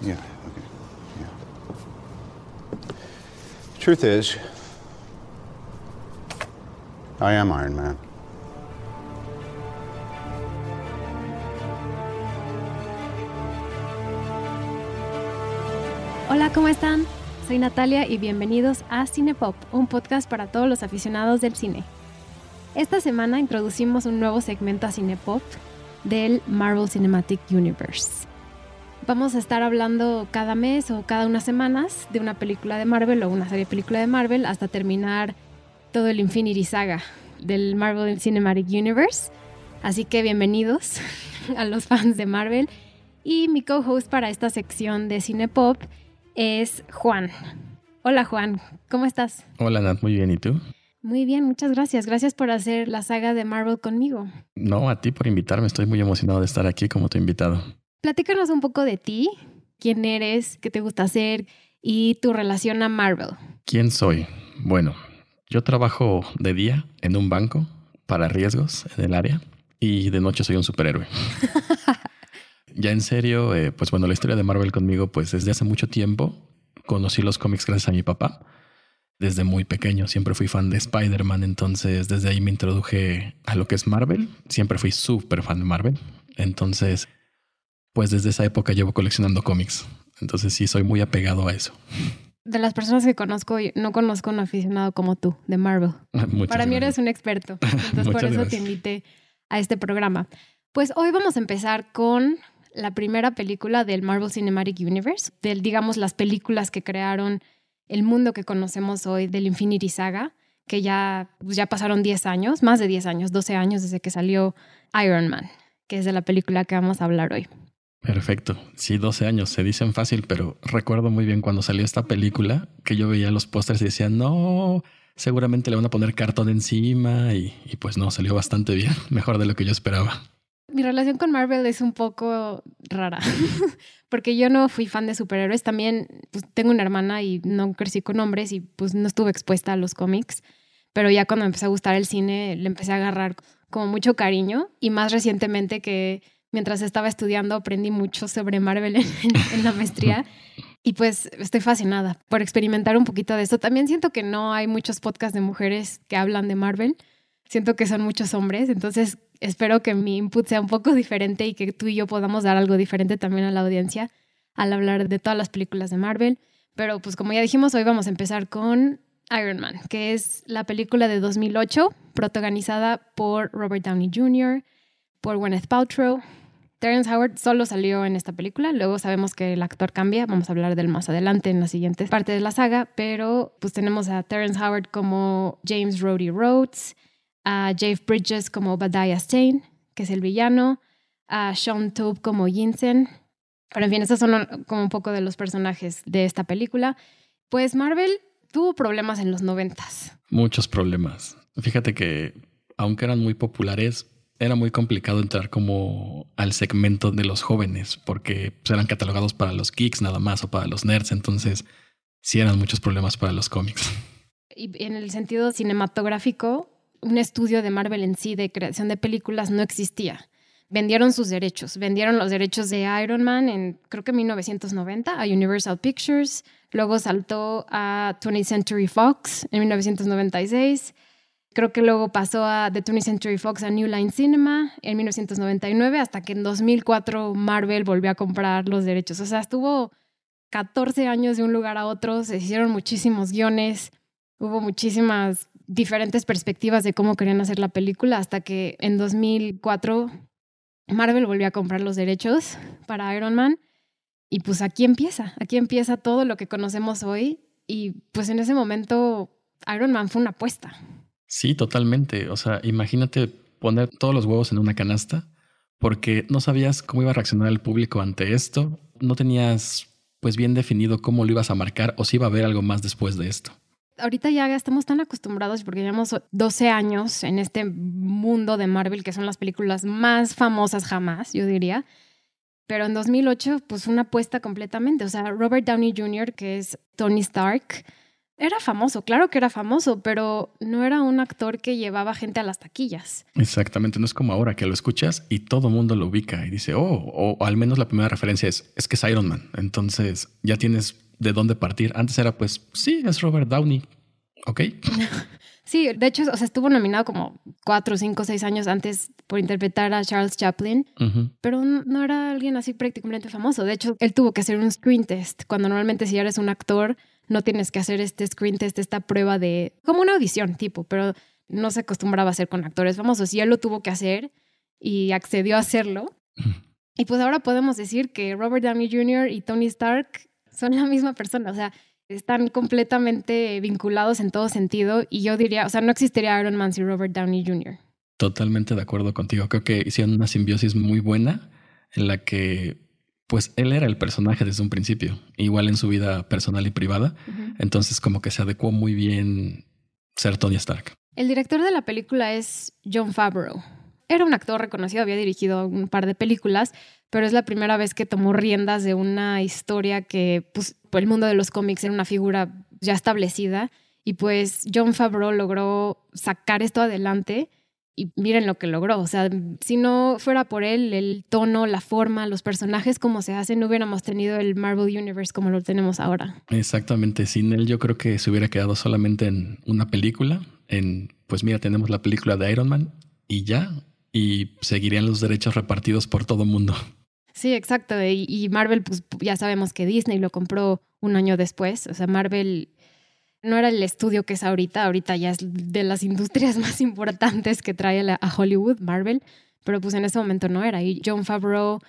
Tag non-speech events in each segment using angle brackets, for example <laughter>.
Yeah, okay. Yeah. Truth is, I am Iron Man. Hola, ¿cómo están? Soy Natalia y bienvenidos a Cinepop, un podcast para todos los aficionados del cine. Esta semana introducimos un nuevo segmento a Cinepop del Marvel Cinematic Universe. Vamos a estar hablando cada mes o cada unas semanas de una película de Marvel o una serie de película de Marvel hasta terminar todo el Infinity Saga del Marvel Cinematic Universe. Así que bienvenidos <laughs> a los fans de Marvel. Y mi co-host para esta sección de Cinepop es Juan. Hola Juan, ¿cómo estás? Hola Nat, muy bien, ¿y tú? Muy bien, muchas gracias. Gracias por hacer la saga de Marvel conmigo. No, a ti por invitarme. Estoy muy emocionado de estar aquí como tu invitado. Platícanos un poco de ti, quién eres, qué te gusta hacer y tu relación a Marvel. ¿Quién soy? Bueno, yo trabajo de día en un banco para riesgos en el área y de noche soy un superhéroe. <laughs> ya en serio, eh, pues bueno, la historia de Marvel conmigo, pues desde hace mucho tiempo conocí los cómics gracias a mi papá. Desde muy pequeño siempre fui fan de Spider-Man, entonces desde ahí me introduje a lo que es Marvel. Siempre fui súper fan de Marvel. Entonces, pues desde esa época llevo coleccionando cómics. Entonces sí, soy muy apegado a eso. De las personas que conozco, no conozco un aficionado como tú de Marvel. <laughs> Muchas Para mí eres un experto. <laughs> Entonces por eso gracias. te invité a este programa. Pues hoy vamos a empezar con la primera película del Marvel Cinematic Universe, del digamos las películas que crearon el mundo que conocemos hoy del Infinity Saga, que ya, pues ya pasaron 10 años, más de 10 años, 12 años desde que salió Iron Man, que es de la película que vamos a hablar hoy. Perfecto. Sí, 12 años, se dicen fácil, pero recuerdo muy bien cuando salió esta película que yo veía los pósters y decía, no, seguramente le van a poner cartón encima y, y pues no, salió bastante bien, <laughs> mejor de lo que yo esperaba. Mi relación con Marvel es un poco rara, <laughs> porque yo no fui fan de superhéroes. También pues, tengo una hermana y no crecí con hombres y pues no estuve expuesta a los cómics. Pero ya cuando me empezó a gustar el cine, le empecé a agarrar como mucho cariño. Y más recientemente que mientras estaba estudiando aprendí mucho sobre Marvel en, en la maestría. <laughs> Y pues estoy fascinada por experimentar un poquito de esto. También siento que no hay muchos podcasts de mujeres que hablan de Marvel. Siento que son muchos hombres. Entonces espero que mi input sea un poco diferente y que tú y yo podamos dar algo diferente también a la audiencia al hablar de todas las películas de Marvel. Pero pues como ya dijimos, hoy vamos a empezar con Iron Man, que es la película de 2008, protagonizada por Robert Downey Jr., por Gwyneth Paltrow. Terrence Howard solo salió en esta película, luego sabemos que el actor cambia, vamos a hablar de él más adelante en la siguiente parte de la saga, pero pues tenemos a Terrence Howard como James Rhodey Rhodes, a Jeff Bridges como Obadiah Stane, que es el villano, a Sean Toub como Yinsen. Pero en fin, estos son como un poco de los personajes de esta película. Pues Marvel tuvo problemas en los noventas. Muchos problemas. Fíjate que, aunque eran muy populares, era muy complicado entrar como al segmento de los jóvenes, porque pues, eran catalogados para los geeks nada más o para los nerds, entonces sí eran muchos problemas para los cómics. Y en el sentido cinematográfico, un estudio de Marvel en sí de creación de películas no existía. Vendieron sus derechos, vendieron los derechos de Iron Man en creo que 1990 a Universal Pictures, luego saltó a 20th Century Fox en 1996, creo que luego pasó a The 20th Century Fox a New Line Cinema en 1999 hasta que en 2004 Marvel volvió a comprar los derechos. O sea, estuvo 14 años de un lugar a otro, se hicieron muchísimos guiones, hubo muchísimas diferentes perspectivas de cómo querían hacer la película hasta que en 2004 Marvel volvió a comprar los derechos para Iron Man y pues aquí empieza, aquí empieza todo lo que conocemos hoy y pues en ese momento Iron Man fue una apuesta. Sí, totalmente. O sea, imagínate poner todos los huevos en una canasta porque no sabías cómo iba a reaccionar el público ante esto, no tenías pues bien definido cómo lo ibas a marcar o si iba a haber algo más después de esto. Ahorita ya estamos tan acostumbrados porque llevamos 12 años en este mundo de Marvel que son las películas más famosas jamás, yo diría. Pero en 2008, pues una apuesta completamente. O sea, Robert Downey Jr., que es Tony Stark, Era famoso, claro que era famoso, pero no era un actor que llevaba gente a las taquillas. Exactamente, no es como ahora que lo escuchas y todo mundo lo ubica y dice, oh, o al menos la primera referencia es, es que es Iron Man. Entonces ya tienes de dónde partir. Antes era pues, sí, es Robert Downey. Ok. <laughs> Sí, de hecho, o sea, estuvo nominado como cuatro, cinco, seis años antes por interpretar a Charles Chaplin, pero no era alguien así prácticamente famoso. De hecho, él tuvo que hacer un screen test, cuando normalmente si eres un actor no tienes que hacer este screen test, esta prueba de, como una audición tipo, pero no se acostumbraba a hacer con actores famosos y él lo tuvo que hacer y accedió a hacerlo. Y pues ahora podemos decir que Robert Downey Jr. y Tony Stark son la misma persona, o sea, están completamente vinculados en todo sentido y yo diría, o sea, no existiría Iron Man sin Robert Downey Jr. Totalmente de acuerdo contigo. Creo que hicieron una simbiosis muy buena en la que, pues, él era el personaje desde un principio, igual en su vida personal y privada. Entonces, como que se adecuó muy bien ser Tony Stark. El director de la película es John Favreau. Era un actor reconocido, había dirigido un par de películas, pero es la primera vez que tomó riendas de una historia que, pues, el mundo de los cómics era una figura ya establecida y pues John Favreau logró sacar esto adelante y miren lo que logró. O sea, si no fuera por él, el tono, la forma, los personajes como se hacen, no hubiéramos tenido el Marvel Universe como lo tenemos ahora. Exactamente. Sin él, yo creo que se hubiera quedado solamente en una película. En, pues mira, tenemos la película de Iron Man y ya. Y seguirían los derechos repartidos por todo el mundo. Sí, exacto. Y, Marvel, pues ya sabemos que Disney lo compró un año después. O sea, Marvel no era el estudio que es ahorita. Ahorita ya es de las industrias <laughs> más importantes que trae a Hollywood, Marvel. Pero pues en ese momento no era. Y John Favreau,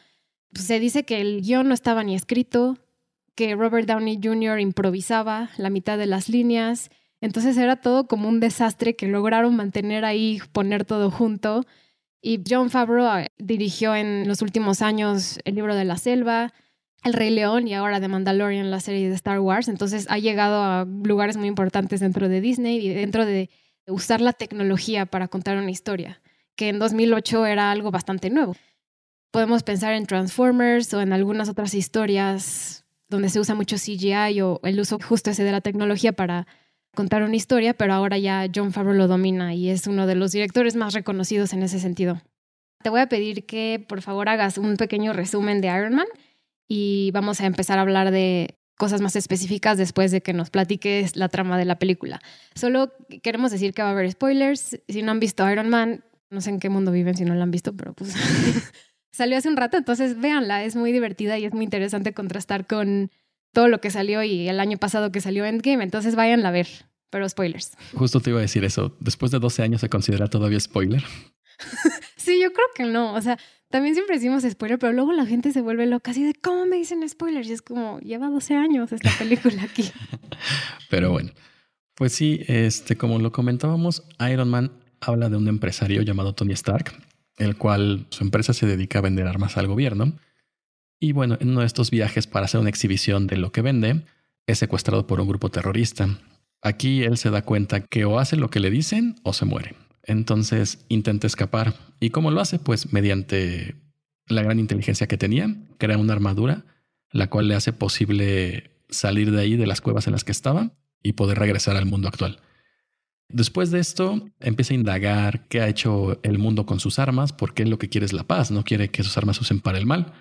pues, se dice que el guion no estaba ni escrito, que Robert Downey Jr. improvisaba la mitad de las líneas. Entonces era todo como un desastre que lograron mantener ahí, poner todo junto. Y John Favreau ah, dirigió en los últimos años El libro de la selva, El Rey León y ahora The Mandalorian, la serie de Star Wars. Entonces ha llegado a lugares muy importantes dentro de Disney y dentro de usar la tecnología para contar una historia, que en 2008 era algo bastante nuevo. Podemos pensar en Transformers o en algunas otras historias donde se usa mucho CGI o el uso justo ese de la tecnología para contar una historia, pero ahora ya John Favreau lo domina y es uno de los directores más reconocidos en ese sentido. Te voy a pedir que por favor hagas un pequeño resumen de Iron Man y vamos a empezar a hablar de cosas más específicas después de que nos platiques la trama de la película. Solo queremos decir que va a haber spoilers. Si no han visto Iron Man, no sé en qué mundo viven si no la han visto, pero pues <laughs> salió hace un rato, entonces véanla, es muy divertida y es muy interesante contrastar con todo lo que salió y el año pasado que salió Endgame, entonces vayan a ver, pero spoilers. Justo te iba a decir eso, después de 12 años se considera todavía spoiler. <laughs> sí, yo creo que no, o sea, también siempre decimos spoiler, pero luego la gente se vuelve loca así de cómo me dicen spoilers y es como lleva 12 años esta película aquí. <laughs> pero bueno, pues sí, este como lo comentábamos, Iron Man habla de un empresario llamado Tony Stark, el cual su empresa se dedica a vender armas al gobierno y bueno, en uno de estos viajes para hacer una exhibición de lo que vende, es secuestrado por un grupo terrorista. Aquí él se da cuenta que o hace lo que le dicen o se muere. Entonces intenta escapar. ¿Y cómo lo hace? Pues mediante la gran inteligencia que tenía, crea una armadura, la cual le hace posible salir de ahí, de las cuevas en las que estaba, y poder regresar al mundo actual. Después de esto, empieza a indagar qué ha hecho el mundo con sus armas, porque él lo que quiere es la paz, no quiere que sus armas se usen para el mal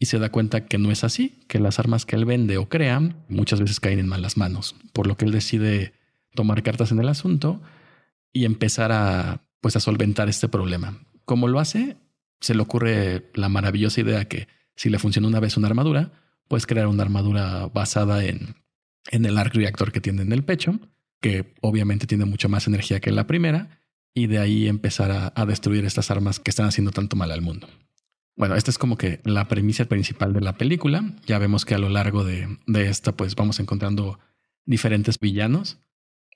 y se da cuenta que no es así, que las armas que él vende o crea muchas veces caen en malas manos, por lo que él decide tomar cartas en el asunto y empezar a pues a solventar este problema. ¿Cómo lo hace? Se le ocurre la maravillosa idea que si le funciona una vez una armadura, puedes crear una armadura basada en, en el arc reactor que tiene en el pecho, que obviamente tiene mucha más energía que la primera, y de ahí empezar a, a destruir estas armas que están haciendo tanto mal al mundo. Bueno, esta es como que la premisa principal de la película. Ya vemos que a lo largo de, esta, pues vamos encontrando diferentes villanos.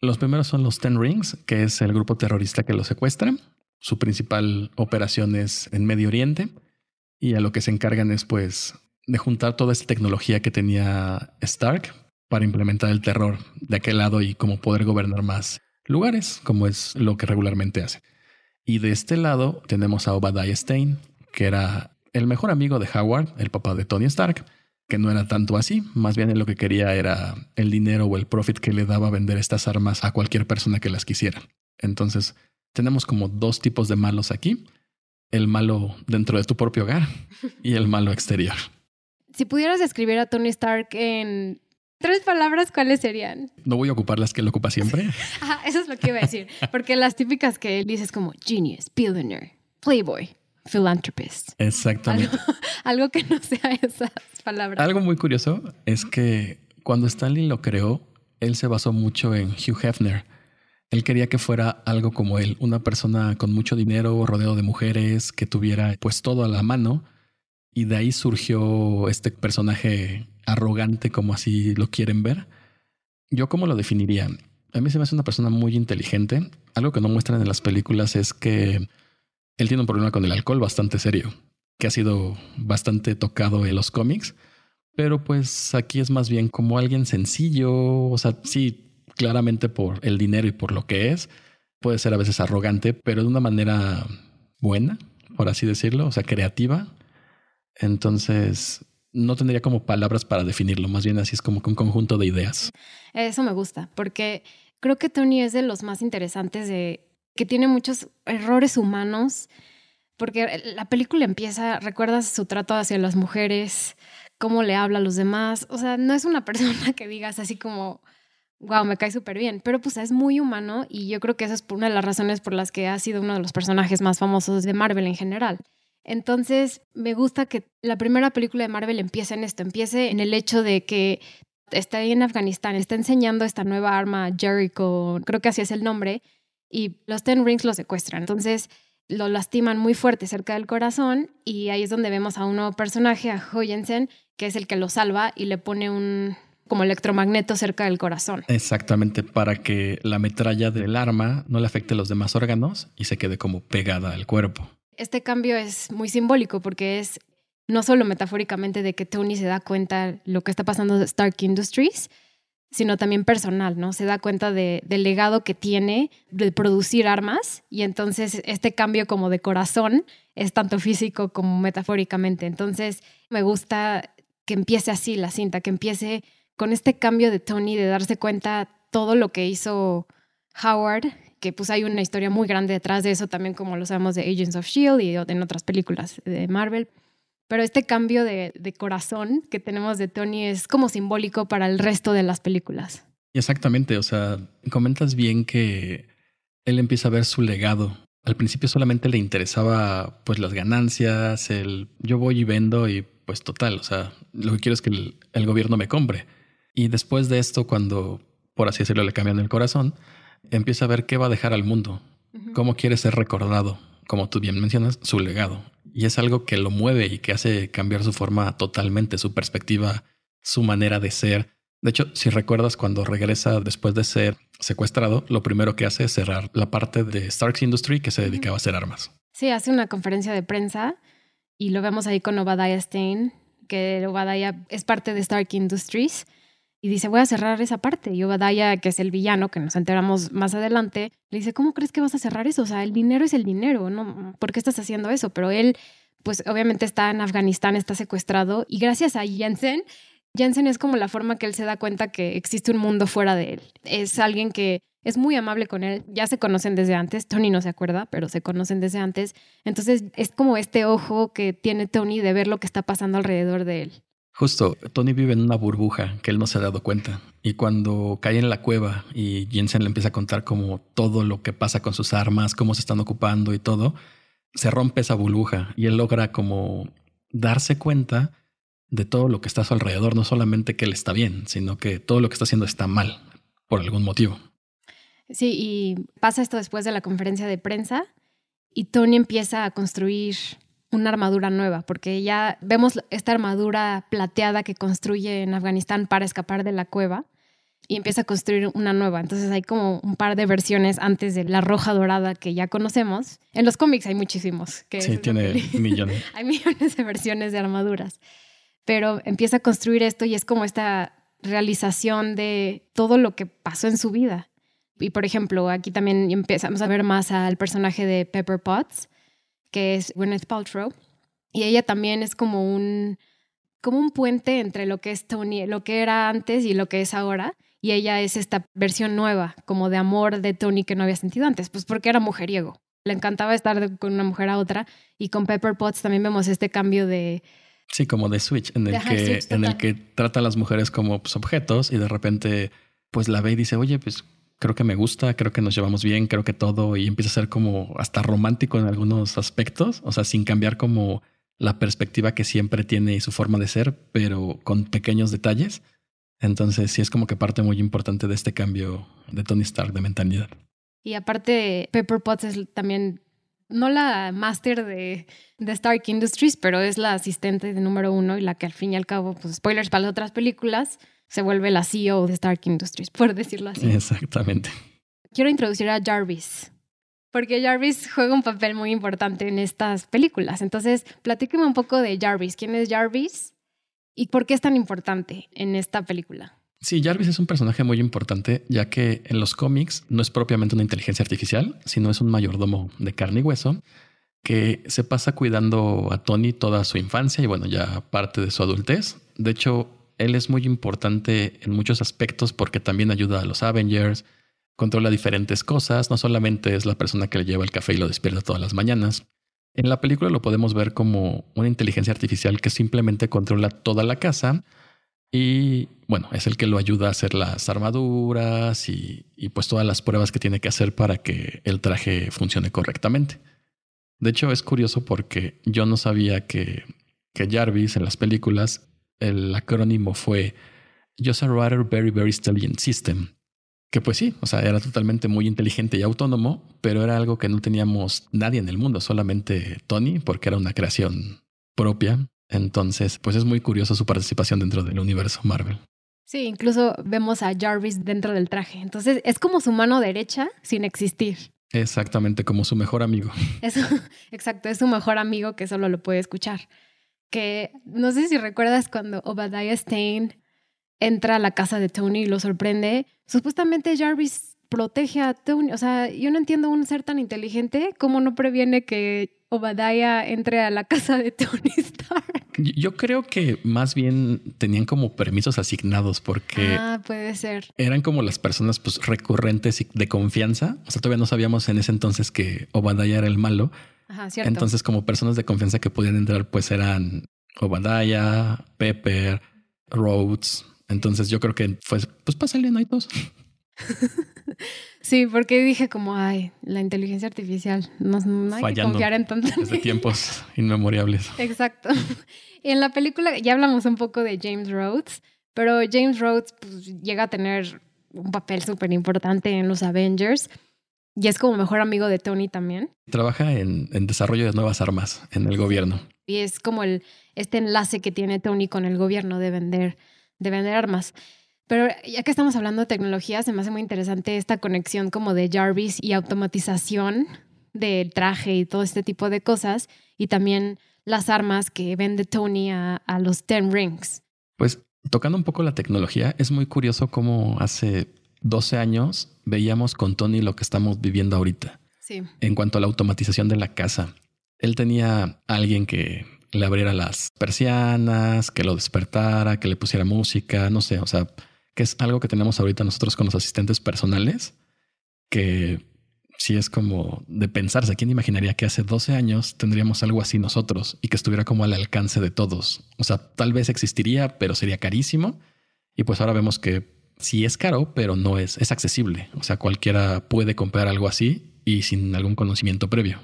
Los primeros son los Ten Rings, que es el grupo terrorista que los secuestra. Su principal operación es en Medio Oriente y a lo que se encargan es pues de juntar toda esta tecnología que tenía Stark para implementar el terror de aquel lado y como poder gobernar más lugares, como es lo que regularmente hace. Y de este lado tenemos a Obadiah Stane, que era el mejor amigo de Howard, el papá de Tony Stark, que no era tanto así, más bien lo que quería era el dinero o el profit que le daba vender estas armas a cualquier persona que las quisiera. Entonces, tenemos como dos tipos de malos aquí, el malo dentro de tu propio hogar <laughs> y el malo exterior. Si pudieras describir a Tony Stark en tres palabras, ¿cuáles serían? No voy a ocupar las que él ocupa siempre. Ajá, <laughs> eso es lo que iba a decir, porque las típicas que él dice es como genius, billionaire, playboy, philanthropist. Exactamente. Algo, <laughs> algo que no sea esas palabras. Algo muy curioso es que cuando Stanley lo creó, él se basó mucho en Hugh Hefner. Él quería que fuera algo como él, una persona con mucho dinero, rodeado de mujeres, que tuviera pues todo a la mano. Y de ahí surgió este personaje arrogante, como así lo quieren ver. Yo cómo lo definiría. A mí se me hace una persona muy inteligente. Algo que no muestran en las películas es que él tiene un problema con el alcohol bastante serio, que ha sido bastante tocado en los cómics. Pero pues aquí es más bien como alguien sencillo, o sea, sí, claramente por el dinero y por lo que es, puede ser a veces arrogante, pero de una manera buena, por así decirlo, o sea, creativa. Entonces, no tendría como palabras para definirlo, más bien así es como un conjunto de ideas. Eso me gusta, porque creo que Tony es de los más interesantes de que tiene muchos errores humanos, porque la película empieza, recuerdas su trato hacia las mujeres, cómo le habla a los demás, o sea, no es una <laughs> persona que digas así como, wow, me cae súper bien, pero pues es muy humano y yo creo que esa es una de las razones por las que ha sido uno de los personajes más famosos de Marvel en general. Entonces, me gusta que la primera película de Marvel empiece en esto, empiece en el hecho de que está ahí en Afganistán, está enseñando esta nueva arma, Jericho, creo que así es el nombre, y los Ten Rings lo secuestran. Entonces, lo lastiman muy fuerte cerca del corazón y ahí es donde vemos a un nuevo personaje, a Joyensen, que es el que lo salva y le pone un como electromagneto cerca del corazón. Exactamente, para que la metralla del arma no le afecte a los demás órganos y se quede como pegada al cuerpo. Este cambio es muy simbólico porque es no solo metafóricamente de que Tony se da cuenta lo que está pasando de Stark Industries, sino también personal, ¿no? Se da cuenta de, del legado que tiene de producir armas y entonces este cambio como de corazón es tanto físico como metafóricamente. Entonces me gusta que empiece así la cinta, que empiece con este cambio de Tony de darse cuenta todo lo que hizo Howard, que pues hay una historia muy grande detrás de eso también como lo sabemos de Agents of Shield y en otras películas de Marvel. Pero este cambio de, de corazón que tenemos de Tony es como simbólico para el resto de las películas. Exactamente, o sea, comentas bien que él empieza a ver su legado. Al principio solamente le interesaba pues las ganancias, el yo voy y vendo y pues total, o sea, lo que quiero es que el, el gobierno me compre. Y después de esto, cuando, por así decirlo, le cambian el corazón, empieza a ver qué va a dejar al mundo, cómo quiere ser recordado, como tú bien mencionas, su legado. Y es algo que lo mueve y que hace cambiar su forma totalmente, su perspectiva, su manera de ser. De hecho, si recuerdas cuando regresa después de ser secuestrado, lo primero que hace es cerrar la parte de Stark's Industry que se dedicaba a hacer armas. Sí, hace una conferencia de prensa y lo vemos ahí con Obadiah Stein, que Obadiah es parte de Stark Industries y dice, voy a cerrar esa parte. Y Obadiah, que es el villano, que nos enteramos más adelante, le dice, ¿cómo crees que vas a cerrar eso? O sea, el dinero es el dinero, ¿no? ¿Por qué estás haciendo eso? Pero él, pues obviamente está en Afganistán, está secuestrado. Y gracias a Jensen, Jensen es como la forma que él se da cuenta que existe un mundo fuera de él. Es alguien que es muy amable con él. Ya se conocen desde antes. Tony no se acuerda, pero se conocen desde antes. Entonces es como este ojo que tiene Tony de ver lo que está pasando alrededor de él. Justo, Tony vive en una burbuja que él no se ha dado cuenta. Y cuando cae en la cueva y Jensen le empieza a contar como todo lo que pasa con sus armas, cómo se están ocupando y todo, se rompe esa burbuja y él logra como darse cuenta de todo lo que está a su alrededor, no solamente que él está bien, sino que todo lo que está haciendo está mal por algún motivo. Sí, y pasa esto después de la conferencia de prensa y Tony empieza a construir una armadura nueva, porque ya vemos esta armadura plateada que construye en Afganistán para escapar de la cueva y empieza a construir una nueva. Entonces hay como un par de versiones antes de la roja dorada que ya conocemos. En los cómics hay muchísimos. Que sí, tiene <laughs> millones. hay millones de versiones de armaduras. Pero empieza a construir esto y es como esta realización de todo lo que pasó en su vida. Y por ejemplo, aquí también empezamos a ver más al personaje de Pepper Potts, que es Gwyneth Paltrow. Y ella también es como un como un puente entre lo que es Tony, lo que era antes y lo que es ahora. Y ella es esta versión nueva, como de amor de Tony que no había sentido antes, pues porque era mujeriego. Le encantaba estar con una mujer a otra. Y con Pepper Potts también vemos este cambio de, Sí, como de Switch, en el, Ajá, que, Switch en el que trata a las mujeres como pues, objetos y de repente pues la ve y dice, oye, pues creo que me gusta, creo que nos llevamos bien, creo que todo, y empieza a ser como hasta romántico en algunos aspectos, o sea, sin cambiar como la perspectiva que siempre tiene y su forma de ser, pero con pequeños detalles. Entonces sí es como que parte muy importante de este cambio de Tony Stark de mentalidad. Y aparte, Pepper Potts es también, no la máster de, de Stark Industries, pero es la asistente de número uno y la que al fin y al cabo, pues spoilers para las otras películas, se vuelve la CEO de Stark Industries, por decirlo así. Exactamente. Quiero introducir a Jarvis, porque Jarvis juega un papel muy importante en estas películas. Entonces, platíqueme un poco de Jarvis. ¿Quién es Jarvis? ¿Y por qué es tan importante en esta película? Sí, Jarvis es un personaje muy importante, ya que en los cómics no es propiamente una inteligencia artificial, sino es un mayordomo de carne y hueso que se pasa cuidando a Tony toda su infancia y bueno, ya parte de su adultez. De hecho, él es muy importante en muchos aspectos porque también ayuda a los Avengers, controla diferentes cosas, no solamente es la persona que le lleva el café y lo despierta todas las mañanas. En la película lo podemos ver como una inteligencia artificial que simplemente controla toda la casa y bueno, es el que lo ayuda a hacer las armaduras y, y, pues todas las pruebas que tiene que hacer para que el traje funcione correctamente. De hecho, es curioso porque yo no sabía que, que Jarvis en las películas, el acrónimo fue Just a Rather Very Very Intelligent System. Que pues sí, o sea, era totalmente muy inteligente y autónomo, pero era algo que no teníamos nadie en el mundo, solamente Tony, porque era una creación propia. Entonces, pues es muy curioso su participación dentro del universo Marvel. Sí, incluso vemos a Jarvis dentro del traje. Entonces, es como su mano derecha sin existir. Exactamente, como su mejor amigo. Eso, <laughs> exacto, es su mejor amigo que solo lo puede escuchar. Que no sé si recuerdas cuando Obadiah Stane entra a la casa de Tony y lo sorprende. Supuestamente Jarvis protege a Tony. O sea, yo no entiendo un ser tan inteligente cómo no previene que Obadiah entre a la casa de Tony Stark. Yo creo que más bien tenían como permisos asignados porque ah, puede ser. eran como las personas pues recurrentes y de confianza. O sea, todavía no sabíamos en ese entonces que Obadiah era el malo. Ajá, cierto. Entonces, como personas de confianza que podían entrar, pues eran Obadiah, Pepper, Rhodes. Entonces, yo creo que fue pues pásale, no hay dos. <laughs> Sí, porque dije como, ay, la inteligencia artificial, no, no hay Fallando que confiar en tanto. Desde tiempos <laughs> inmemoriales. Exacto. <laughs> En la película ya hablamos un poco de James Rhodes, pero James Rhodes pues, llega a tener un papel súper importante en los Avengers y es como mejor amigo de Tony también. Trabaja en, en desarrollo de nuevas armas en el gobierno. Y es como el, este enlace que tiene Tony con el gobierno de vender, de vender armas. Pero ya que estamos hablando de tecnología, se me hace muy interesante esta conexión como de Jarvis y automatización del traje y todo este tipo de cosas. Y también las armas que vende Tony a, a los Ten Rings. Pues tocando un poco la tecnología, es muy curioso cómo hace 12 años veíamos con Tony lo que estamos viviendo ahorita. Sí. En cuanto a la automatización de la casa, él tenía a alguien que le abriera las persianas, que lo despertara, que le pusiera música, no sé, o sea, que es algo que tenemos ahorita nosotros con los asistentes personales, que sí es como de pensarse. ¿Quién imaginaría que hace 12 años tendríamos algo así nosotros y que estuviera como al alcance de todos? O sea, tal vez existiría, pero sería carísimo. Y pues ahora vemos que sí es caro, pero no es, es accesible. O sea, cualquiera puede comprar algo así y sin algún conocimiento previo.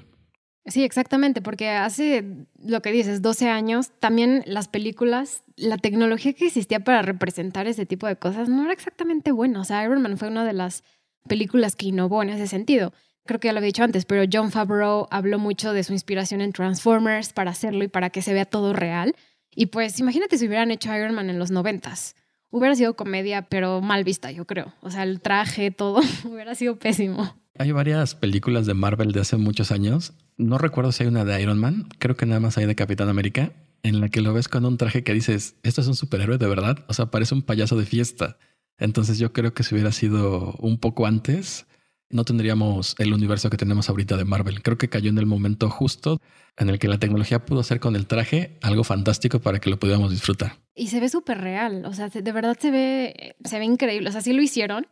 Sí, exactamente, porque hace lo que dices, 12 años, también las películas, la tecnología que existía para representar ese tipo de cosas no era exactamente buena. O sea, Iron Man fue una de las películas que innovó en ese sentido. Creo que ya lo había dicho antes, pero John Favreau habló mucho de su inspiración en Transformers para hacerlo y para que se vea todo real. Y pues imagínate si hubieran hecho Iron Man en los noventas. Hubiera sido comedia, pero mal vista, yo creo. O sea, el traje, todo, <laughs> hubiera sido pésimo. Hay varias películas de Marvel de hace muchos años. No recuerdo si hay una de Iron Man, creo que nada más hay de Capitán América, en la que lo ves con un traje que dices, esto es un superhéroe de verdad. O sea, parece un payaso de fiesta. Entonces yo creo que si hubiera sido un poco antes, no tendríamos el universo que tenemos ahorita de Marvel. Creo que cayó en el momento justo en el que la tecnología pudo hacer con el traje algo fantástico para que lo pudiéramos disfrutar. Y se ve súper real, o sea, de verdad se ve, se ve increíble, o sea, sí lo hicieron,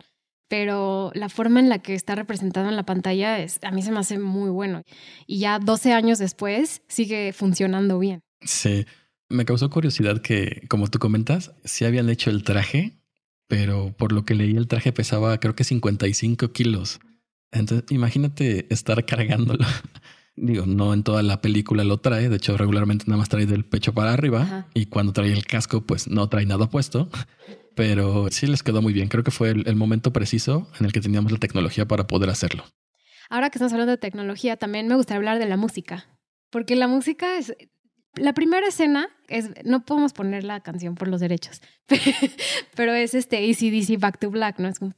pero la forma en la que está representado en la pantalla es, a mí se me hace muy bueno. Y ya 12 años después sigue funcionando bien. Sí, me causó curiosidad que, como tú comentas, sí habían hecho el traje, pero por lo que leí el traje pesaba creo que 55 kilos. Entonces, imagínate estar cargándolo. <laughs> Digo, no en toda la película lo trae, de hecho regularmente nada más trae del pecho para arriba y cuando trae el casco pues no trae nada puesto, pero sí les quedó muy bien. Creo que fue el, momento preciso en el que teníamos la tecnología para poder hacerlo. Ahora que estamos hablando de tecnología, también me gustaría hablar de la música, porque la música es... La primera escena es, no podemos poner la canción por los derechos, <laughs> pero es este ACDC Back to Black, ¿no? Es como...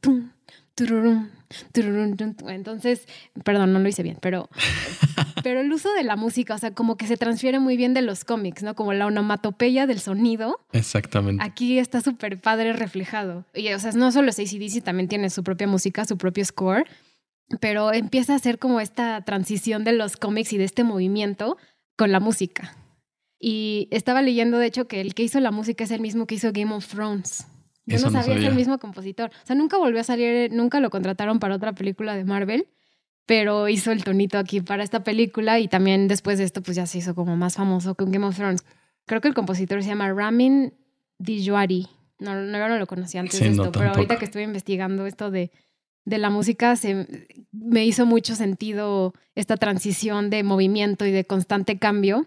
Entonces, perdón, no lo hice bien, pero, <laughs> pero el uso de la música, o sea, como que se transfiere muy bien de los cómics, ¿no? Como la onomatopeya del sonido. Exactamente. Aquí está súper padre reflejado. Y, o sea, no solo es ACDC, también tiene su propia música, su propio score, pero empieza a ser como esta transición de los cómics y de este movimiento con la música. Y estaba leyendo, de hecho, que el que hizo la música es el mismo que hizo Game of Thrones. Yo no sabía, es el mismo compositor. O sea, nunca volvió a salir, nunca lo contrataron para otra película de Marvel, pero hizo el tonito aquí para esta película y también después de esto pues ya se hizo como más famoso con Game of Thrones. Creo que el compositor se llama Ramin Djawadi. No, no, no lo conocía antes de esto, pero ahorita que estuve investigando esto de, de la música, se, me hizo mucho sentido esta transición de movimiento y de constante cambio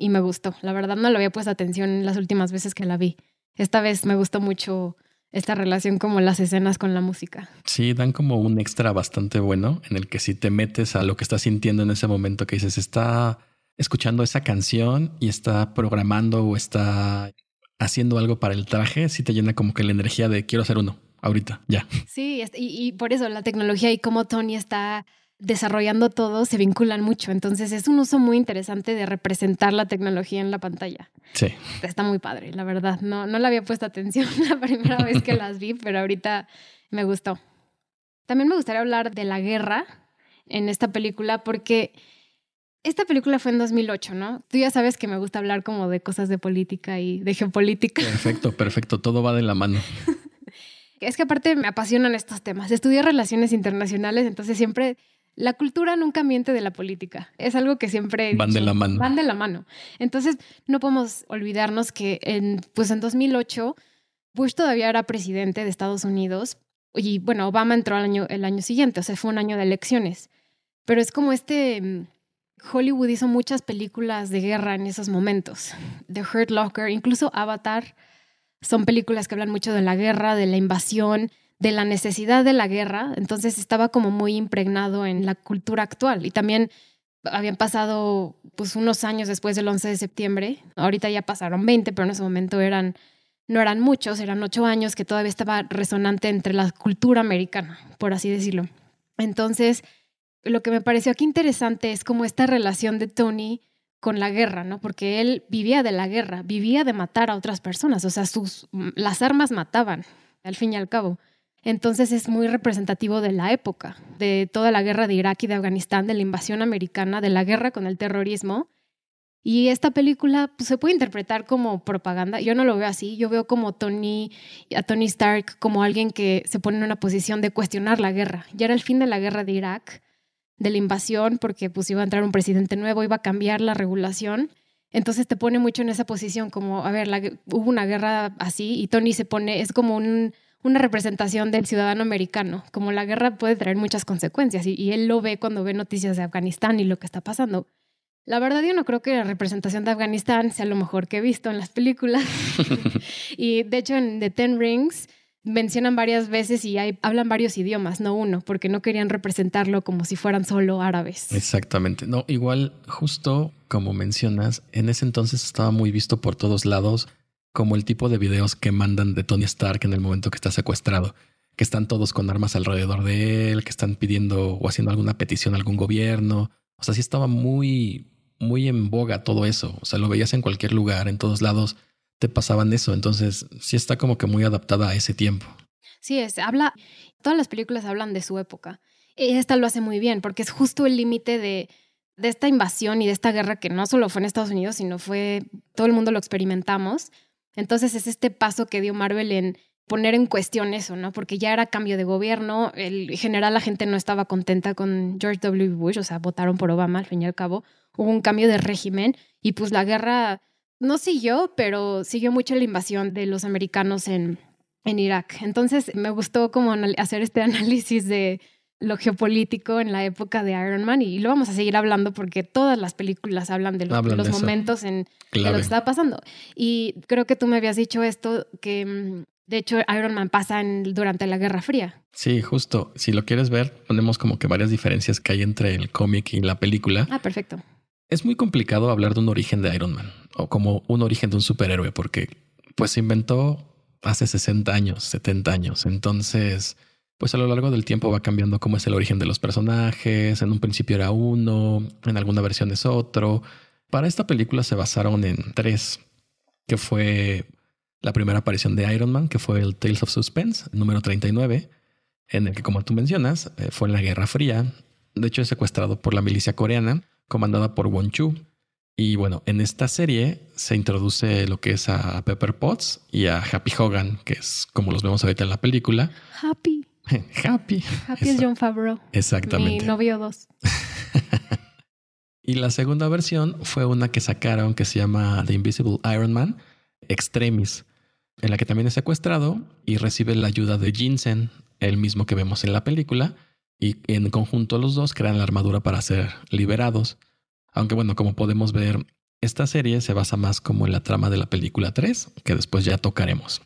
y me gustó. La verdad no le había puesto atención las últimas veces que la vi esta vez me gustó mucho esta relación como las escenas con la música. Sí, dan como un extra bastante bueno en el que si te metes a lo que estás sintiendo en ese momento que dices, está escuchando esa canción y está programando o está haciendo algo para el traje, sí te llena como que la energía de quiero hacer uno ahorita, ya. Sí, y, y por eso la tecnología y cómo Tony está desarrollando todo se vinculan mucho. Entonces es un uso muy interesante de representar la tecnología en la pantalla. Sí. Está muy padre, la verdad. No, no le había puesto atención <laughs> la primera vez que las vi, pero ahorita me gustó. También me gustaría hablar de la guerra en esta película porque esta película fue en 2008, ¿no? Tú ya sabes que me gusta hablar como de cosas de política y de geopolítica. Perfecto, perfecto. Todo va de la mano. <laughs> es que aparte me apasionan estos temas. Estudié relaciones internacionales, entonces siempre la cultura nunca miente de la política. Es algo que siempre... van de la mano. Van de la mano. Entonces, no podemos olvidarnos que en, pues en 2008, Bush todavía era presidente de Estados Unidos y bueno, Obama entró el año, el año siguiente, o sea, fue un año de elecciones. Pero es como este... Mm, Hollywood hizo muchas películas de guerra en esos momentos. The Hurt Locker, incluso Avatar, son películas que hablan mucho de la guerra, de la invasión, de la necesidad de la guerra, entonces estaba como muy impregnado en la cultura actual y también habían pasado pues unos años después del 11 de septiembre, ahorita ya pasaron 20, pero en ese momento eran no eran muchos, eran ocho años que todavía estaba resonante entre la cultura americana, por así decirlo. Entonces, lo que me pareció aquí interesante es como esta relación de Tony con la guerra, ¿no? Porque él vivía de la guerra, vivía de matar a otras personas, o sea, sus, las armas mataban, al fin y al cabo. Entonces es muy representativo de la época, de toda la guerra de Irak y de Afganistán, de la invasión americana, de la guerra con el terrorismo. Y esta película pues, se puede interpretar como propaganda. Yo no lo veo así. Yo veo como Tony, a Tony Stark como alguien que se pone en una posición de cuestionar la guerra. Ya era el fin de la guerra de Irak, de la invasión, porque pues iba a entrar un presidente nuevo, iba a cambiar la regulación. Entonces te pone mucho en esa posición como, a ver, hubo una guerra así y Tony se pone, es como un una representación del ciudadano americano. Como la guerra puede traer muchas consecuencias y, él lo ve cuando ve noticias de Afganistán y lo que está pasando. La verdad yo no creo que la representación de Afganistán sea lo mejor que he visto en las películas. <laughs> y de hecho en The Ten Rings mencionan varias veces y hay, hablan varios idiomas, no uno, porque no querían representarlo como si fueran solo árabes. Exactamente. No, igual justo como mencionas, en ese entonces estaba muy visto por todos lados como el tipo de videos que mandan de Tony Stark en el momento que está secuestrado, que están todos con armas alrededor de él, que están pidiendo o haciendo alguna petición a algún gobierno. O sea, sí estaba muy, muy en boga todo eso. O sea, lo veías en cualquier lugar, en todos lados te pasaban eso. Entonces, sí está como que muy adaptada a ese tiempo. Sí, es, habla, todas las películas hablan de su época. esta lo hace muy bien, porque es justo el límite de, de esta invasión y de esta guerra que no solo fue en Estados Unidos, sino fue, todo el mundo lo experimentamos. Entonces es este paso que dio Marvel en poner en cuestión eso, ¿no? Porque ya era cambio de gobierno, el, en general la gente no estaba contenta con George W. Bush, o sea, votaron por Obama al fin y al cabo, hubo un cambio de régimen y pues la guerra no siguió, pero siguió mucho la invasión de los americanos en, en Irak. Entonces me gustó como hacer este <laughs> análisis de lo geopolítico en la época de Iron Man y lo vamos a seguir hablando porque todas las películas hablan de, los momentos en lo que estaba pasando. Y creo que tú me habías dicho esto, que mm, de hecho Iron Man pasa durante la Guerra Fría. Sí, justo. Si lo quieres ver, ponemos como que varias diferencias que hay entre el cómic y la película. Ah, perfecto. Es muy complicado hablar de un origen de Iron Man o como un origen de un superhéroe porque pues se inventó hace 60 años, 70 años. Entonces pues a lo largo del tiempo va cambiando cómo es el origen de los personajes. En un principio era uno, en alguna versión es otro. Para esta película se basaron en tres, que fue la primera aparición de Iron Man, que fue el Tales of Suspense, número 39, en el que, como tú mencionas, eh, fue en la Guerra Fría. De hecho, es secuestrado por la milicia coreana, comandada por Won Chu. Y bueno, en esta serie se introduce lo que es a Pepper Potts y a Happy Hogan, que es como los vemos ahorita en la película. Happy. <laughs> Happy. Happy es John Favreau. Exactamente. Mi novio 2. <laughs> y la segunda versión fue una que sacaron que se llama The Invisible Iron Man Extremis, en la que también es secuestrado y recibe la ayuda de Jinsen, el mismo que vemos en la película, y en conjunto los dos crean la armadura para ser liberados. Aunque bueno, como podemos ver, esta serie se basa más como en la trama de la película 3, que después ya tocaremos.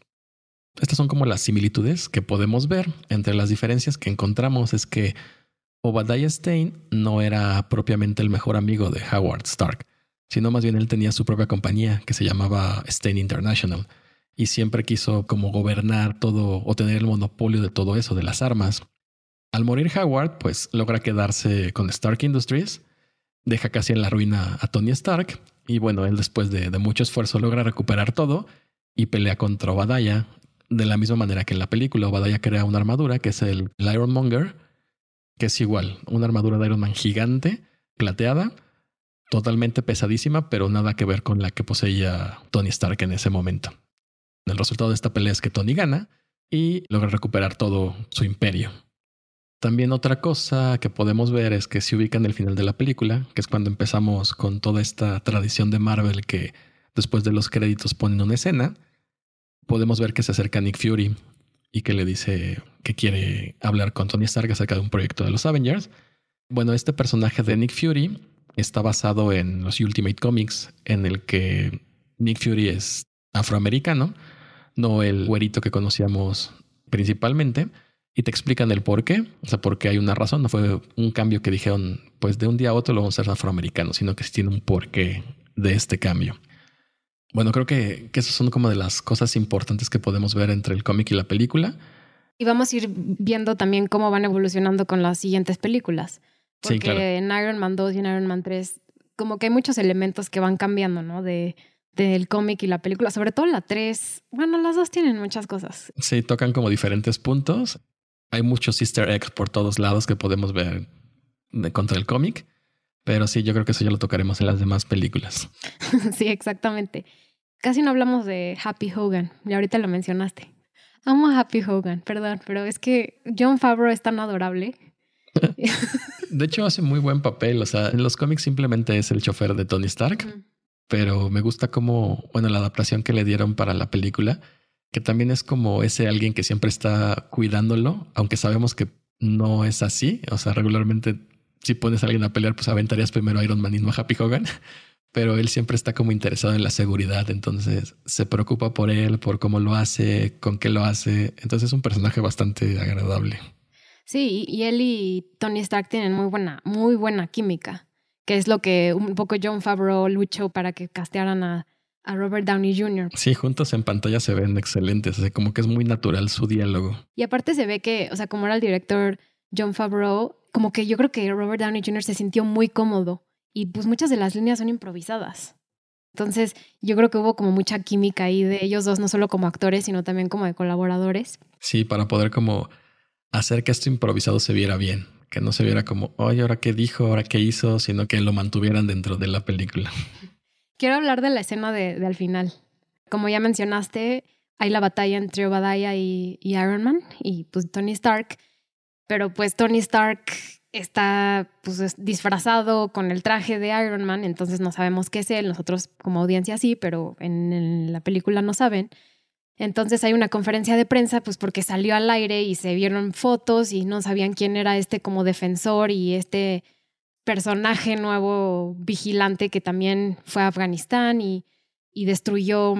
Estas son como las similitudes que podemos ver. Entre las diferencias que encontramos es que Obadiah Stein no era propiamente el mejor amigo de Howard Stark, sino más bien él tenía su propia compañía que se llamaba Stein International y siempre quiso como gobernar todo o tener el monopolio de todo eso, de las armas. Al morir Howard, pues logra quedarse con Stark Industries, deja casi en la ruina a Tony Stark y bueno, él después de, de mucho esfuerzo logra recuperar todo y pelea contra Obadiah de la misma manera que en la película, Obadiah crea una armadura que es el, Iron Monger, que es igual, una armadura de Iron Man gigante, plateada, totalmente pesadísima, pero nada que ver con la que poseía Tony Stark en ese momento. El resultado de esta pelea es que Tony gana y logra recuperar todo su imperio. También otra cosa que podemos ver es que se ubica en el final de la película, que es cuando empezamos con toda esta tradición de Marvel que después de los créditos ponen una escena podemos ver que se acerca Nick Fury y que le dice que quiere hablar con Tony Stark acerca de un proyecto de los Avengers. Bueno, este personaje de Nick Fury está basado en los Ultimate Comics, en el que Nick Fury es afroamericano, no el güerito que conocíamos principalmente, y te explican el por qué, o sea, porque hay una razón, no fue un cambio que dijeron, pues de un día a otro lo vamos a ser afroamericano, sino que sí tiene un porqué de este cambio. Bueno, creo que, que esas son como de las cosas importantes que podemos ver entre el cómic y la película. Y vamos a ir viendo también cómo van evolucionando con las siguientes películas. Porque sí, claro. en Iron Man 2 y en Iron Man 3, como que hay muchos elementos que van cambiando, ¿no? De, del cómic y la película, sobre todo la 3. Bueno, las dos tienen muchas cosas. Sí, tocan como diferentes puntos. Hay muchos easter eggs por todos lados que podemos ver de, contra el cómic. Pero sí, yo creo que eso ya lo tocaremos en las demás películas. <laughs> sí, exactamente. Casi no hablamos de Happy Hogan, y ahorita lo mencionaste. Amo a Happy Hogan, perdón, pero es que John Favreau es tan adorable. <laughs> de hecho, hace muy buen papel. O sea, en los cómics simplemente es el chofer de Tony Stark, pero me gusta como, bueno, la adaptación que le dieron para la película, que también es como ese alguien que siempre está cuidándolo, aunque sabemos que no es así. O sea, regularmente si pones a alguien a pelear, pues aventarías primero a Iron Man y no a Happy Hogan pero él siempre está como interesado en la seguridad, entonces se preocupa por él, por cómo lo hace, con qué lo hace, entonces es un personaje bastante agradable. Sí, y él y Tony Stark tienen muy buena, muy buena química, que es lo que un poco John Favreau luchó para que castearan a, a Robert Downey Jr. Sí, juntos en pantalla se ven excelentes, o sea, como que es muy natural su diálogo. Y aparte se ve que, o sea, como era el director John Favreau, como que yo creo que Robert Downey Jr. se sintió muy cómodo y pues muchas de las líneas son improvisadas. Entonces yo creo que hubo como mucha química ahí de ellos dos, no solo como actores, sino también como de colaboradores. Sí, para poder como hacer que esto improvisado se viera bien, que no se viera como, oye, ahora qué dijo, ahora qué hizo, sino que lo mantuvieran dentro de la película. <laughs> Quiero hablar de la escena de, al final. Como ya mencionaste, hay la batalla entre Obadiah y, y Iron Man y pues Tony Stark, pero pues Tony Stark está pues disfrazado con el traje de Iron Man, entonces no sabemos qué es él, nosotros como audiencia sí, pero en, la película no saben. Entonces hay una conferencia de prensa, pues porque salió al aire y se vieron fotos y no sabían quién era este como defensor y este personaje nuevo vigilante que también fue a Afganistán y, y destruyó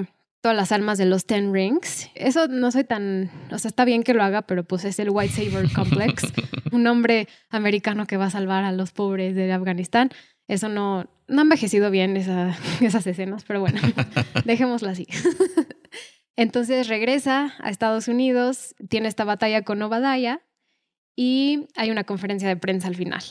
todas las almas de los Ten Rings. Eso no soy tan, o sea, está bien que lo haga, pero pues es el White Saber Complex, <laughs> un hombre americano que va a salvar a los pobres de Afganistán. Eso no, no ha envejecido bien esa, <laughs> esas escenas, pero bueno, <laughs> dejémoslo así. Entonces regresa a Estados Unidos, tiene esta batalla con Obadiah y hay una conferencia de prensa al final.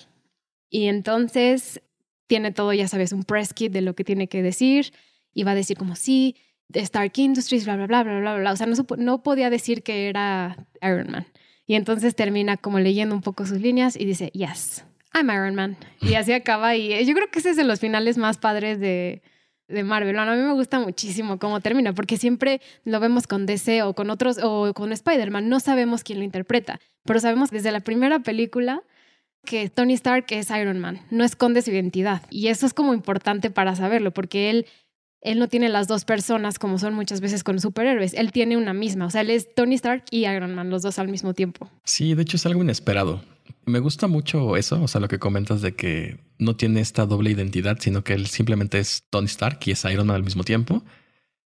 Y entonces tiene todo, ya sabes, un press kit de lo que tiene que decir y va a decir como sí, Stark Industries, bla, bla, bla, bla, bla, bla. O sea, no, no podía decir que era Iron Man. Y entonces termina como leyendo un poco sus líneas y dice, yes, I'm Iron Man. Y así acaba. Y eh, yo creo que ese es de los finales más padres de, de Marvel. a mí me gusta muchísimo cómo termina, porque siempre lo vemos con DC o con otros, o con Spider-Man. No sabemos quién lo interpreta, pero sabemos desde la primera película que Tony Stark es Iron Man. No esconde su identidad. Y eso es como importante para saberlo, porque él él no tiene las dos personas como son muchas veces con superhéroes. Él tiene una misma. O sea, él es Tony Stark y Iron Man, los dos al mismo tiempo. Sí, de hecho es algo inesperado. Me gusta mucho eso, o sea, lo que comentas de que no tiene esta doble identidad, sino que él simplemente es Tony Stark y es Iron Man al mismo tiempo.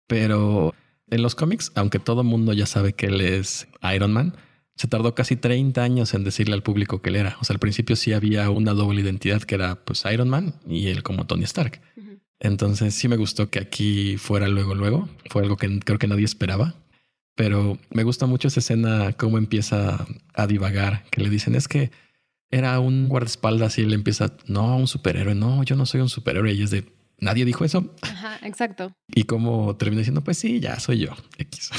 Pero en los cómics, aunque todo el mundo ya sabe que él es Iron Man, se tardó casi 30 años en decirle al público que él era. O sea, al principio sí había una doble identidad que era pues Iron Man y él como Tony Stark. Entonces sí me gustó que aquí fuera luego, luego. Fue algo que creo que nadie esperaba. Pero me gusta mucho esa escena, cómo empieza a divagar, que le dicen es que era un guardaespaldas y él empieza, no, un superhéroe, no, yo no soy un superhéroe. Y es de, nadie dijo eso. Ajá, exacto. Y cómo termina diciendo, pues sí, ya soy yo, X.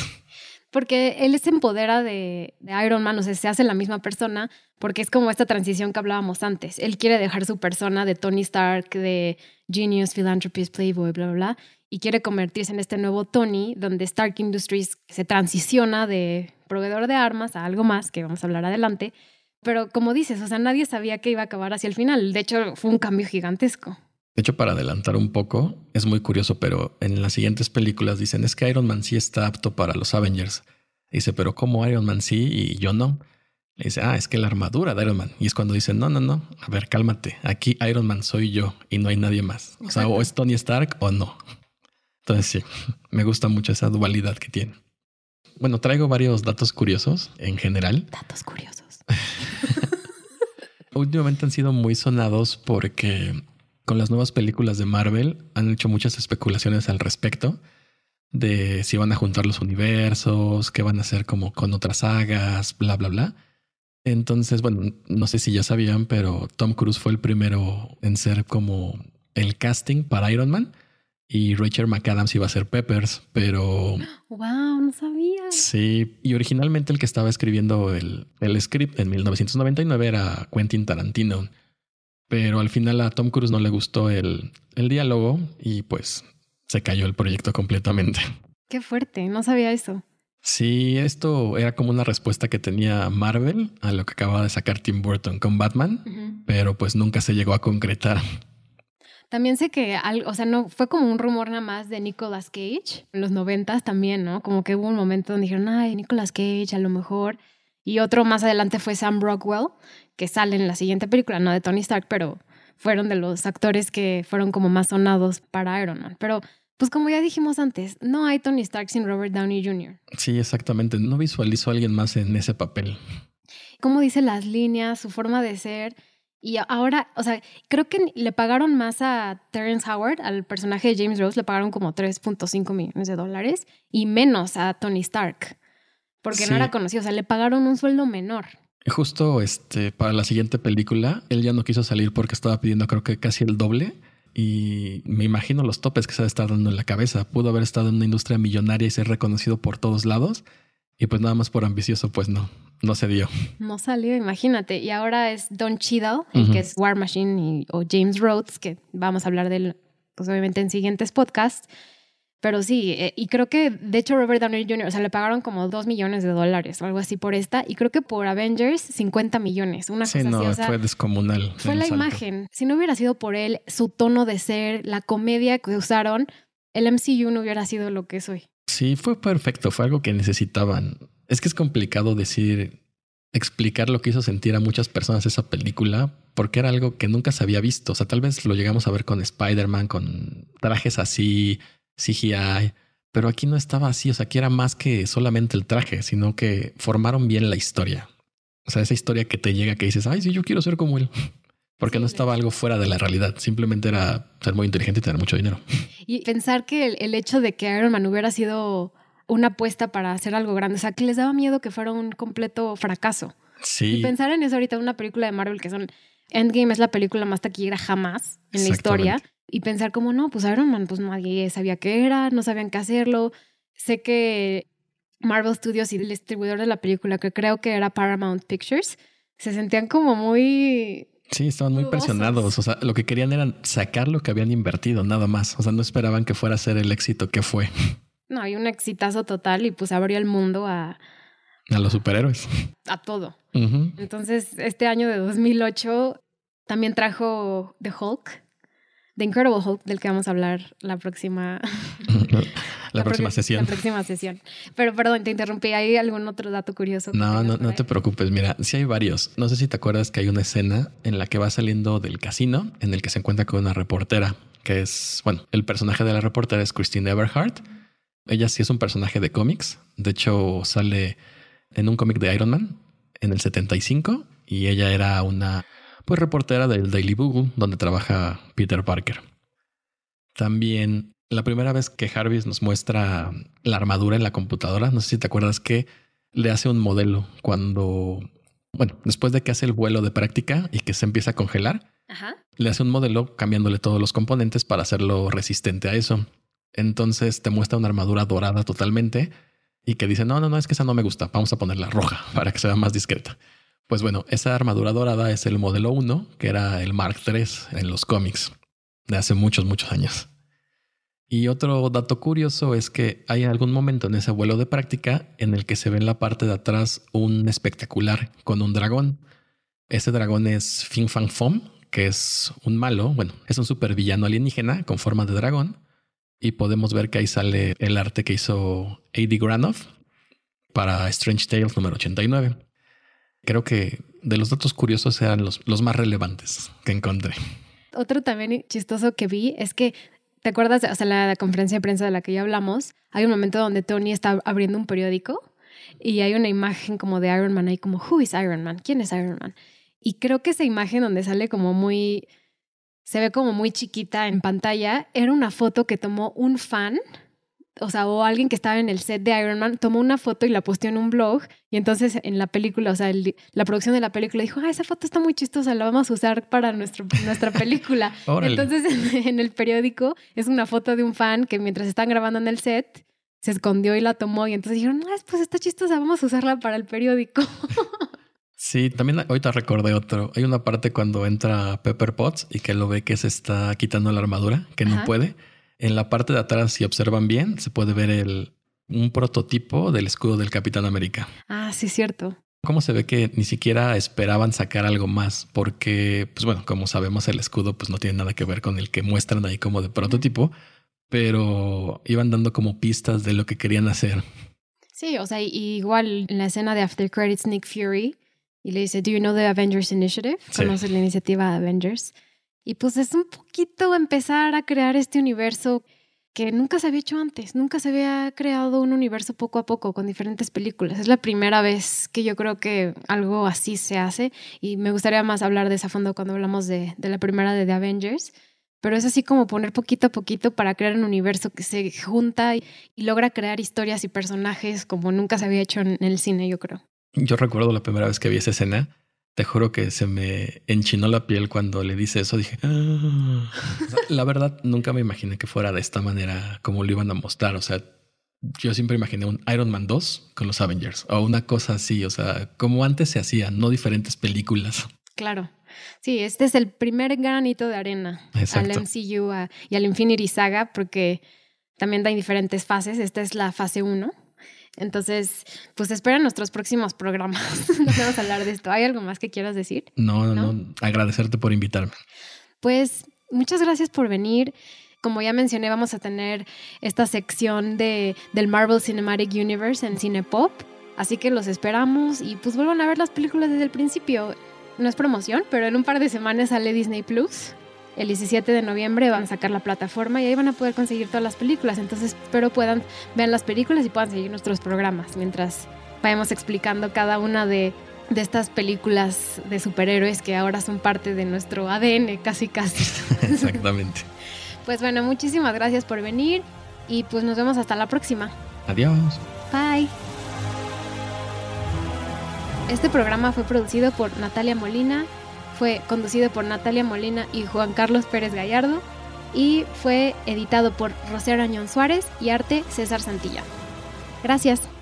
Porque él se empodera de, Iron Man, o sea, se hace la misma persona, porque es como esta transición que hablábamos antes. Él quiere dejar su persona de Tony Stark, de Genius, Philanthropist, Playboy, bla, bla, bla, y quiere convertirse en este nuevo Tony, donde Stark Industries se transiciona de proveedor de armas a algo más, que vamos a hablar adelante. Pero como dices, o sea, nadie sabía que iba a acabar hacia el final. De hecho, fue un cambio gigantesco. De hecho, para adelantar un poco, es muy curioso, pero en las siguientes películas dicen es que Iron Man sí está apto para los Avengers. Dice, pero ¿cómo Iron Man sí y yo no? Le dice, ah, es que la armadura de Iron Man. Y es cuando dice, no, no, no, a ver, cálmate. Aquí Iron Man soy yo y no hay nadie más. O sea, o es Tony Stark o no. Entonces sí, <laughs> me gusta mucho esa dualidad que tiene. Bueno, traigo varios datos curiosos en general. Datos curiosos. <laughs> Últimamente han sido muy sonados porque con las nuevas películas de Marvel han hecho muchas especulaciones al respecto de si van a juntar los universos, qué van a hacer como con otras sagas, bla, bla, bla. Entonces, bueno, no sé si ya sabían, pero Tom Cruise fue el primero en ser como el casting para Iron Man y Rachel McAdams iba a ser Peppers, pero... ¡Wow! No sabía. Sí, y originalmente el que estaba escribiendo el, el script en 1999 era Quentin Tarantino. Pero al final a Tom Cruise no le gustó el, el diálogo y pues se cayó el proyecto completamente. Qué fuerte, no sabía eso. Sí, esto era como una respuesta que tenía Marvel a lo que acababa de sacar Tim Burton con Batman, pero pues nunca se llegó a concretar. También sé que, algo, o sea, no fue como un rumor nada más de Nicolas Cage en los noventas también, ¿no? Como que hubo un momento donde dijeron, ay, Nicolas Cage a lo mejor. Y otro más adelante fue Sam Rockwell, que sale en la siguiente película, no de Tony Stark, pero fueron de los actores que fueron como más sonados para Iron Man. Pero, pues como ya dijimos antes, no hay Tony Stark sin Robert Downey Jr. Sí, exactamente. No visualizo a alguien más en ese papel. Como dice las líneas, su forma de ser. Y ahora, o sea, creo que le pagaron más a Terrence Howard, al personaje de James Rose, le pagaron como 3.5 millones de dólares y menos a Tony Stark, porque no era conocido, o sea, le pagaron un sueldo menor. Justo este, para la siguiente película, él ya no quiso salir porque estaba pidiendo creo que casi el doble. Y me imagino los topes que se ha estado dando en la cabeza. Pudo haber estado en una industria millonaria y ser reconocido por todos lados. Y pues nada más por ambicioso, pues no. no se dio. No salió, imagínate. Y ahora es Don Cheadle, el que es War Machine, y- o James Rhodes, que vamos a hablar de él, pues obviamente en siguientes podcasts. Pero sí, eh, y creo que de hecho Robert Downey Jr., o sea, le pagaron como 2 millones de dólares o algo así por esta, y creo que por Avengers 50 millones, una Sí, cosa no, así. O sea, fue descomunal. fue la salto. imagen. Si no hubiera sido por él, su tono de ser, la comedia que usaron, el MCU no hubiera sido lo que es hoy. Sí, fue perfecto, fue algo que necesitaban. Es que es complicado decir, explicar lo que hizo sentir a muchas personas esa película, porque era algo que nunca se había visto. O sea, tal vez lo llegamos a ver con Spider-Man, con trajes así, CGI, pero aquí no estaba así. O sea, aquí era más que solamente el traje, sino que formaron bien la historia. O sea, esa historia que te llega que dices, ay, sí, yo quiero ser como él. <laughs> Porque Sí, no estaba algo fuera de la realidad, simplemente era ser muy inteligente y tener mucho dinero. Y pensar que el, el hecho de que Iron Man hubiera sido una apuesta para hacer algo grande, o sea, que les daba miedo que fuera un completo fracaso. Sí. Y pensar en eso ahorita, una película de Marvel que son Endgame es la película más taquillera jamás en la historia. Y pensar como, no, pues Iron Man, pues nadie sabía qué era, no sabían qué hacerlo. Sé que Marvel Studios y el distribuidor de la película, que creo que era Paramount Pictures, se sentían como muy... Sí, estaban muy dudosos. presionados. O sea, lo que querían era sacar lo que habían invertido, nada más. O sea, no esperaban que fuera a ser el éxito que fue No, hay un exitazo total y pues abrió el mundo a, a los superhéroes. a todo. Entonces, este año de 2008 también trajo The Hulk, The Incredible Hulk, del que vamos a hablar la próxima, <laughs> La próxima sesión. La próxima sesión. Pero perdón, te interrumpí. ¿Hay algún otro dato curioso? No, no, no ahí? te preocupes. Mira, sí hay varios. No sé si te acuerdas que hay una escena en la que va saliendo del casino, en el que se encuentra con una reportera, que es, bueno, el personaje de la reportera es Christine Everhart. Ella sí es un personaje de cómics. De hecho, sale en un cómic de Iron Man en el 75 y ella era una pues reportera del Daily Bugle donde trabaja Peter Parker. También la primera vez que Jarvis nos muestra la armadura en la computadora, no sé si te acuerdas que le hace un modelo cuando, bueno, después de que hace el vuelo de práctica y que se empieza a congelar, Ajá. le hace un modelo cambiándole todos los componentes para hacerlo resistente a eso. Entonces te muestra una armadura dorada totalmente y que dice, no, no, no, es que esa no me gusta, vamos a ponerla roja para que sea más discreta. Pues bueno, esa armadura dorada es el modelo 1, que era el Mark III en los cómics de hace muchos, muchos años. Y otro dato curioso es que hay algún momento en ese vuelo de práctica en el que se ve en la parte de atrás un espectacular con un dragón. Ese dragón es Fin Fang Fom, que es un malo, bueno, es un supervillano alienígena con forma de dragón. Y podemos ver que ahí sale el arte que hizo A.D. Granoff para Strange Tales número 89. Creo que de los datos curiosos eran los, los más relevantes que encontré. Otro también chistoso que vi es que, ¿te acuerdas? O sea, la, conferencia de prensa de la que ya hablamos, hay un momento donde Tony está abriendo un periódico y hay una imagen como de Iron Man ahí como, ¿Who is Iron Man? ¿Quién es Iron Man? Y creo que esa imagen donde sale como muy, se ve como muy chiquita en pantalla, era una foto que tomó un fan, o sea, o alguien que estaba en el set de Iron Man, tomó una foto y la posteó en un blog y entonces en la película, o sea, el- la producción de la película dijo, ah, esa foto está muy chistosa, la vamos a usar para nuestro, nuestra película. <laughs> Entonces en, en el periódico es una foto de un fan que mientras están grabando en el set se escondió y la tomó y entonces dijeron, ah, pues está chistosa, vamos a usarla para el periódico. <laughs> Sí, también ahorita recordé otro. Hay una parte cuando entra Pepper Potts y que lo ve que se está quitando la armadura, que no puede. En la parte de atrás, si observan bien, se puede ver el, un prototipo del escudo del Capitán América. ah, sí, cierto. ¿Cómo se ve que ni siquiera esperaban sacar algo más? Porque, pues bueno, como sabemos, el escudo pues no tiene nada que ver con el que muestran ahí como de prototipo, pero iban dando como pistas de lo que querían hacer. Sí, o sea, igual en la escena de After Credits, Nick Fury, y le dice, ¿Do you know the Avengers Initiative? Sí. Conoce la iniciativa Avengers. Y pues es un poquito empezar a crear este universo que nunca se había hecho antes, nunca se había creado un universo poco a poco con diferentes películas. Es la primera vez que yo creo que algo así se hace y me gustaría más hablar de esa fondo cuando hablamos de, de la primera de The Avengers. Pero es así como poner poquito a poquito para crear un universo que se junta y, y logra crear historias y personajes como nunca se había hecho en el cine, yo creo. Yo recuerdo la primera vez que vi esa escena. Te juro que se me enchinó la piel cuando le dice eso. Dije, "Ah". O sea, la verdad, nunca me imaginé que fuera de esta manera como lo iban a mostrar. O sea, yo siempre imaginé un Iron Man 2 con los Avengers o una cosa así, o sea, como antes se hacía, no diferentes películas. Claro. Sí, este es el primer granito de arena Exacto. al MCU a- y al Infinity Saga porque también hay diferentes fases. Esta es la fase 1. Entonces, pues esperen nuestros próximos programas. Nos vamos a hablar de esto. ¿Hay algo más que quieras decir? No, no, ¿No? no, agradecerte por invitarme. Pues muchas gracias por venir. Como ya mencioné, vamos a tener esta sección de, del Marvel Cinematic Universe en Cinepop. Así que los esperamos y pues vuelvan a ver las películas desde el principio. No es promoción, pero en un par de semanas sale Disney Plus. El 17 de noviembre van a sacar la plataforma y ahí van a poder conseguir todas las películas. Entonces espero puedan ver las películas y puedan seguir nuestros programas mientras vayamos explicando cada una de, de estas películas de superhéroes que ahora son parte de nuestro ADN casi casi. <laughs> Exactamente. Pues bueno, muchísimas gracias por venir y pues nos vemos hasta la próxima. Adiós. Bye. Este programa fue producido por Natalia Molina, fue conducido por Natalia Molina y Juan Carlos Pérez Gallardo y fue editado por Rosero Añón Suárez y arte César Santilla. Gracias.